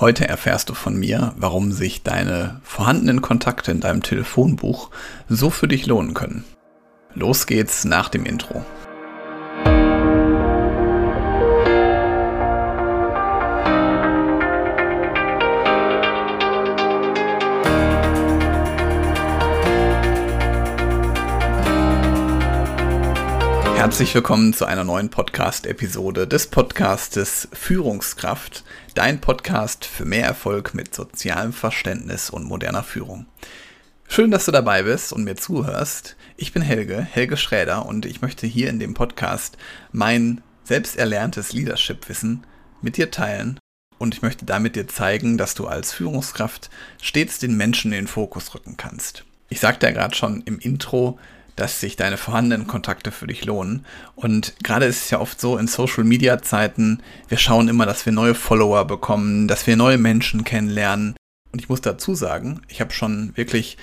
Heute erfährst du von mir, warum sich deine vorhandenen Kontakte in deinem Telefonbuch so für dich lohnen können. Los geht's nach dem Intro. Herzlich willkommen zu einer neuen Podcast-Episode des Podcastes Führungskraft, dein Podcast für mehr Erfolg mit sozialem Verständnis und moderner Führung. Schön, dass du dabei bist und mir zuhörst. Ich bin Helge, Helge Schräder und ich möchte hier in dem Podcast mein selbst erlerntes Leadership-Wissen mit dir teilen und ich möchte damit dir zeigen, dass du als Führungskraft stets den Menschen in den Fokus rücken kannst. Ich sagte ja gerade schon im Intro, dass sich deine vorhandenen Kontakte für dich lohnen. Und gerade ist es ja oft so in Social Media Zeiten, wir schauen immer, dass wir neue Follower bekommen, dass wir neue Menschen kennenlernen. Und ich muss dazu sagen, ich habe schon wirklich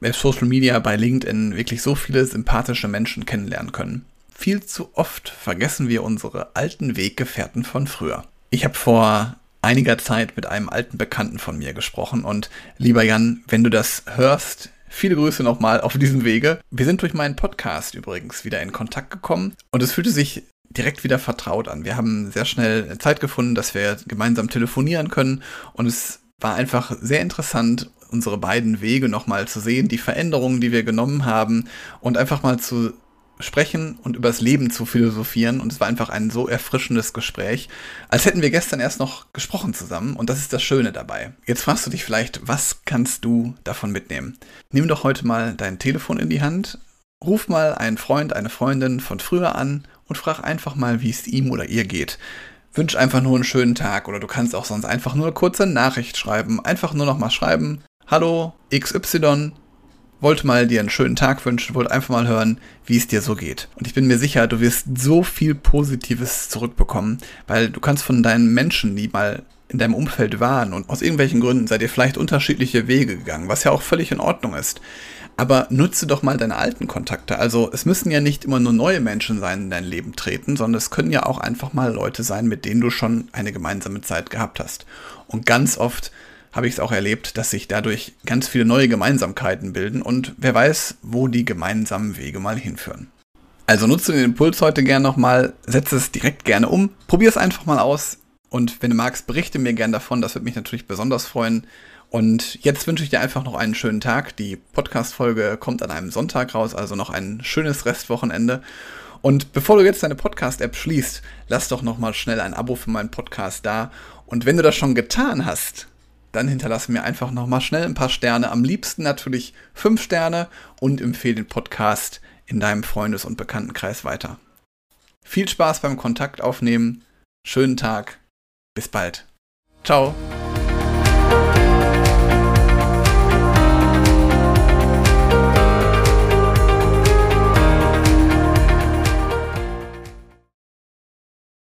bei Social Media, bei LinkedIn wirklich so viele sympathische Menschen kennenlernen können. Viel zu oft vergessen wir unsere alten Weggefährten von früher. Ich habe vor einiger Zeit mit einem alten Bekannten von mir gesprochen und lieber Jan, wenn du das hörst, Viele Grüße nochmal auf diesem Wege. Wir sind durch meinen Podcast übrigens wieder in Kontakt gekommen und es fühlte sich direkt wieder vertraut an. Wir haben sehr schnell Zeit gefunden, dass wir gemeinsam telefonieren können und es war einfach sehr interessant, unsere beiden Wege nochmal zu sehen, die Veränderungen, die wir genommen haben und einfach mal zu sprechen und übers Leben zu philosophieren. Und es war einfach ein so erfrischendes Gespräch, als hätten wir gestern erst noch gesprochen zusammen. Und das ist das Schöne dabei. Jetzt fragst du dich vielleicht, was kannst du davon mitnehmen? Nimm doch heute mal dein Telefon in die Hand, ruf mal einen Freund, eine Freundin von früher an und frag einfach mal, wie es ihm oder ihr geht. Wünsch einfach nur einen schönen Tag oder du kannst auch sonst einfach nur eine kurze Nachricht schreiben. Einfach nur noch mal schreiben. Hallo XY, wollte mal dir einen schönen Tag wünschen, wollte einfach mal hören, wie es dir so geht. Und ich bin mir sicher, du wirst so viel Positives zurückbekommen, weil du kannst von deinen Menschen, die mal in deinem Umfeld waren und aus irgendwelchen Gründen seid ihr vielleicht unterschiedliche Wege gegangen, was ja auch völlig in Ordnung ist. Aber nutze doch mal deine alten Kontakte. Also es müssen ja nicht immer nur neue Menschen sein, in dein Leben treten, sondern es können ja auch einfach mal Leute sein, mit denen du schon eine gemeinsame Zeit gehabt hast. Und ganz oft habe ich es auch erlebt, dass sich dadurch ganz viele neue Gemeinsamkeiten bilden und wer weiß, wo die gemeinsamen Wege mal hinführen. Also nutze den Impuls heute gerne nochmal, setze es direkt gerne um, probier es einfach mal aus und wenn du magst, berichte mir gerne davon, das würde mich natürlich besonders freuen. Und jetzt wünsche ich dir einfach noch einen schönen Tag. Die Podcast-Folge kommt an einem Sonntag raus, also noch ein schönes Restwochenende. Und bevor du jetzt deine Podcast-App schließt, lass doch nochmal schnell ein Abo für meinen Podcast da. Und wenn du das schon getan hast, dann hinterlasse mir einfach nochmal schnell ein paar Sterne. Am liebsten natürlich fünf Sterne und empfehle den Podcast in deinem Freundes- und Bekanntenkreis weiter. Viel Spaß beim Kontakt aufnehmen. Schönen Tag. Bis bald. Ciao.